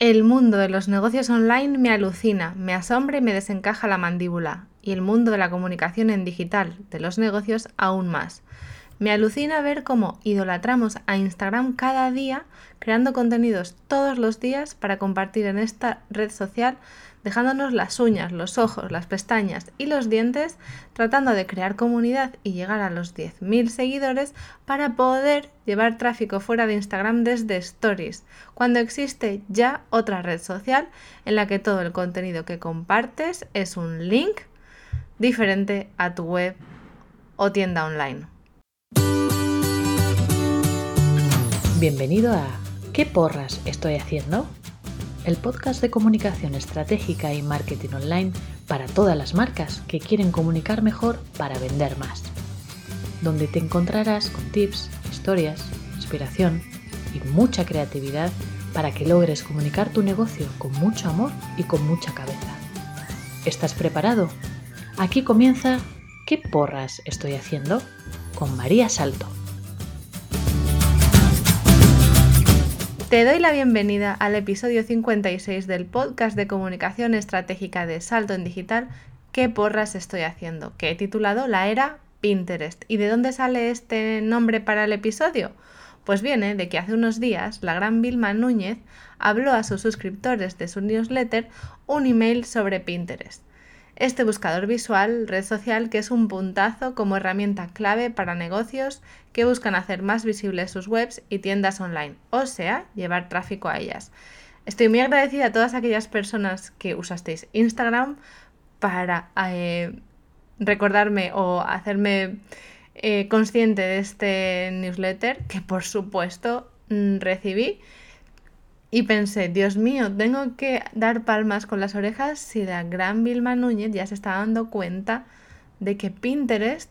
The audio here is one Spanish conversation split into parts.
El mundo de los negocios online me alucina, me asombra y me desencaja la mandíbula. Y el mundo de la comunicación en digital de los negocios aún más. Me alucina ver cómo idolatramos a Instagram cada día, creando contenidos todos los días para compartir en esta red social dejándonos las uñas, los ojos, las pestañas y los dientes, tratando de crear comunidad y llegar a los 10.000 seguidores para poder llevar tráfico fuera de Instagram desde Stories, cuando existe ya otra red social en la que todo el contenido que compartes es un link diferente a tu web o tienda online. Bienvenido a ¿Qué porras estoy haciendo? el podcast de comunicación estratégica y marketing online para todas las marcas que quieren comunicar mejor para vender más, donde te encontrarás con tips, historias, inspiración y mucha creatividad para que logres comunicar tu negocio con mucho amor y con mucha cabeza. ¿Estás preparado? Aquí comienza ¿Qué porras estoy haciendo? con María Salto. Te doy la bienvenida al episodio 56 del podcast de comunicación estratégica de Salto en Digital, ¿Qué porras estoy haciendo? que he titulado La era Pinterest. ¿Y de dónde sale este nombre para el episodio? Pues viene de que hace unos días la gran Vilma Núñez habló a sus suscriptores de su newsletter un email sobre Pinterest este buscador visual, red social, que es un puntazo como herramienta clave para negocios que buscan hacer más visibles sus webs y tiendas online, o sea, llevar tráfico a ellas. Estoy muy agradecida a todas aquellas personas que usasteis Instagram para eh, recordarme o hacerme eh, consciente de este newsletter que por supuesto mm, recibí y pensé, Dios mío, tengo que dar palmas con las orejas si la gran Vilma Núñez ya se está dando cuenta de que Pinterest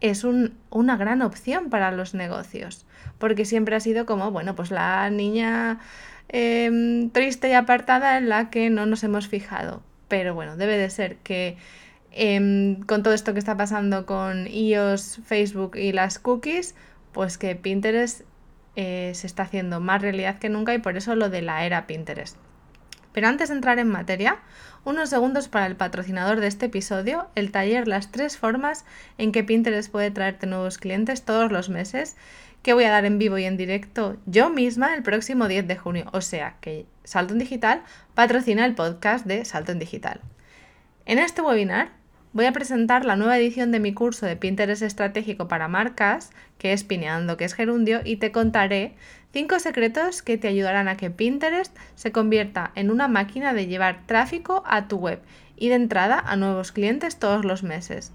es una gran opción para los negocios. Porque siempre ha sido como, bueno, pues la niña em, triste y apartada en la que no nos hemos fijado. Pero bueno, debe de ser que em, con todo esto que está pasando con iOS, Facebook y las cookies, pues que Pinterest eh, se está haciendo más realidad que nunca y por eso lo de la era Pinterest. Pero antes de entrar en materia, unos segundos para el patrocinador de este episodio, el taller Las tres formas en que Pinterest puede traerte nuevos clientes todos los meses, que voy a dar en vivo y en directo yo misma el próximo 10 de junio. O sea que Salto en Digital patrocina el podcast de Salto en Digital. En este webinar voy a presentar la nueva edición de mi curso de Pinterest estratégico para marcas, que es Pineando, que es Gerundio, y te contaré 5 secretos que te ayudarán a que Pinterest se convierta en una máquina de llevar tráfico a tu web y de entrada a nuevos clientes todos los meses.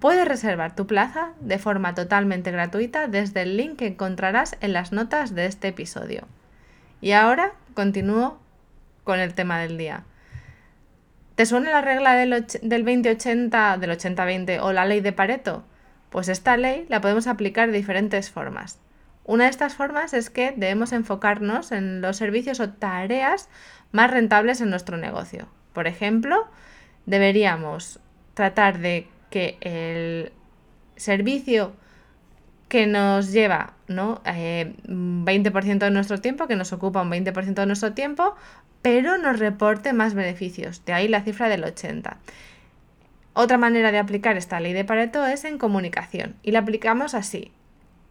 Puedes reservar tu plaza de forma totalmente gratuita desde el link que encontrarás en las notas de este episodio. Y ahora continúo con el tema del día. ¿Te suena la regla del, 20-80, del 80-20 o la ley de Pareto? Pues esta ley la podemos aplicar de diferentes formas. Una de estas formas es que debemos enfocarnos en los servicios o tareas más rentables en nuestro negocio. Por ejemplo, deberíamos tratar de que el servicio que nos lleva ¿no? 20% eh, de nuestro tiempo, que nos ocupa un 20% de nuestro tiempo, pero nos reporte más beneficios. De ahí la cifra del 80. Otra manera de aplicar esta ley de Pareto es en comunicación y la aplicamos así.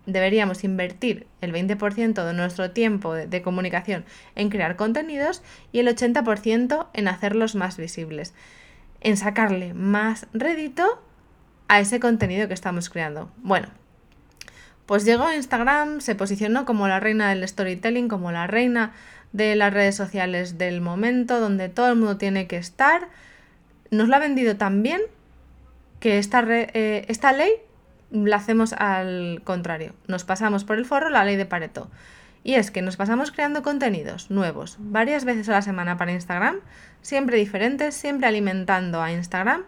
Deberíamos invertir el 20% de nuestro tiempo de, comunicación en crear contenidos y el 80% en hacerlos más visibles, en sacarle más rédito a ese contenido que estamos creando. Bueno, pues llegó a Instagram, se posicionó como la reina del storytelling, como la reina de las redes sociales del momento, donde todo el mundo tiene que estar. Nos lo ha vendido tan bien que esta, eh, esta ley la hacemos al contrario. Nos pasamos por el forro la ley de Pareto. Y es que nos pasamos creando contenidos nuevos varias veces a la semana para Instagram, siempre diferentes, siempre alimentando a Instagram,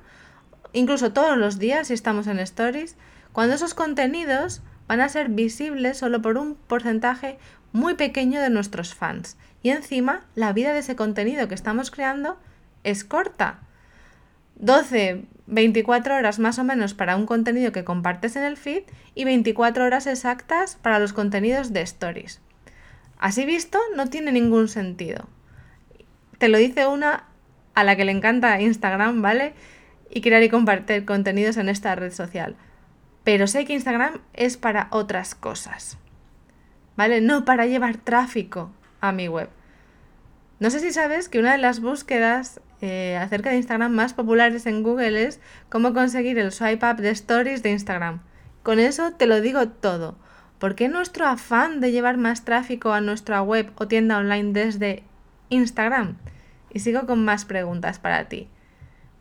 incluso todos los días si estamos en stories, cuando esos contenidos van a ser visibles solo por un porcentaje muy pequeño de nuestros fans. Y encima, la vida de ese contenido que estamos creando es corta. 12, 24 horas más o menos para un contenido que compartes en el feed y 24 horas exactas para los contenidos de stories. Así visto, no tiene ningún sentido. Te lo dice una a la que le encanta Instagram, ¿vale? Y crear y compartir contenidos en esta red social. Pero sé que Instagram es para otras cosas. ¿Vale? No para llevar tráfico a mi web. No sé si sabes que una de las búsquedas eh, acerca de Instagram más populares en Google es cómo conseguir el swipe up de stories de Instagram. Con eso te lo digo todo. ¿Por qué nuestro afán de llevar más tráfico a nuestra web o tienda online desde Instagram? Y sigo con más preguntas para ti.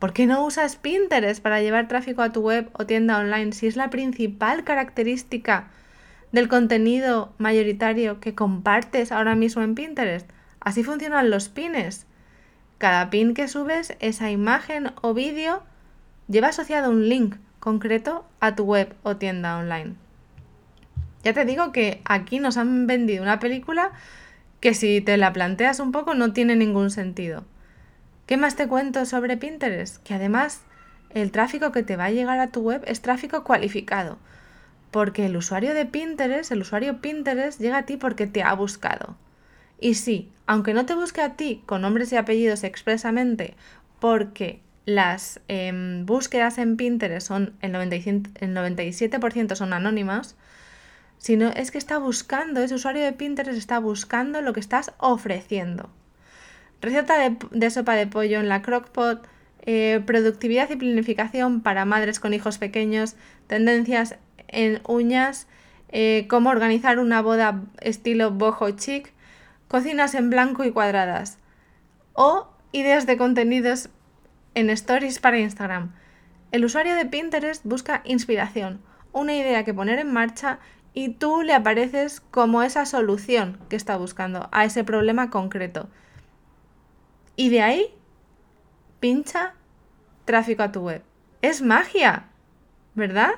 ¿Por qué no usas Pinterest para llevar tráfico a tu web o tienda online si es la principal característica del contenido mayoritario que compartes ahora mismo en Pinterest? Así funcionan los pines. Cada pin que subes, esa imagen o vídeo, lleva asociado un link concreto a tu web o tienda online. Ya te digo que aquí nos han vendido una película que si te la planteas un poco no tiene ningún sentido. ¿Qué más te cuento sobre Pinterest? Que además el tráfico que te va a llegar a tu web es tráfico cualificado. Porque el usuario de Pinterest, el usuario Pinterest, llega a ti porque te ha buscado. Y sí, aunque no te busque a ti con nombres y apellidos expresamente, porque las em, búsquedas en Pinterest son el, 97% son anónimas, sino es que está buscando, ese usuario de Pinterest está buscando lo que estás ofreciendo. Receta de, sopa de pollo en la crockpot, eh, productividad y planificación para madres con hijos pequeños, tendencias en uñas, eh, cómo organizar una boda estilo boho chic, cocinas en blanco y cuadradas o ideas de contenidos en stories para Instagram. El usuario de Pinterest busca inspiración, una idea que poner en marcha y tú le apareces como esa solución que está buscando a ese problema concreto. Y de ahí pincha tráfico a tu web. Es magia, ¿verdad?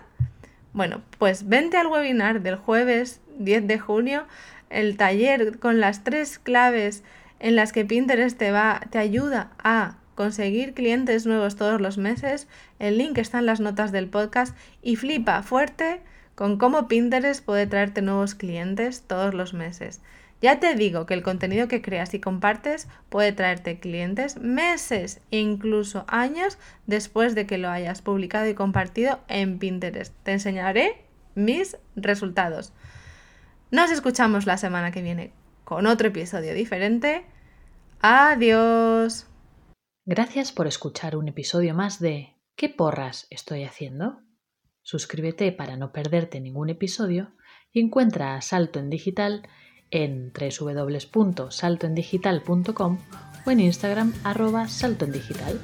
Bueno, pues vente al webinar del jueves 10 de junio el taller con las tres claves en las que Pinterest te, va, te ayuda a conseguir clientes nuevos todos los meses. El link está en las notas del podcast y flipa fuerte con cómo Pinterest puede traerte nuevos clientes todos los meses. Ya te digo que el contenido que creas y compartes puede traerte clientes meses e incluso años después de que lo hayas publicado y compartido en Pinterest. Te enseñaré mis resultados. Nos escuchamos la semana que viene con otro episodio diferente. Adiós. Gracias por escuchar un episodio más de ¿Qué porras estoy haciendo? Suscríbete para no perderte ningún episodio y encuentra a Salto en Digital en www.saltoendigital.com o en Instagram arroba saltoendigital.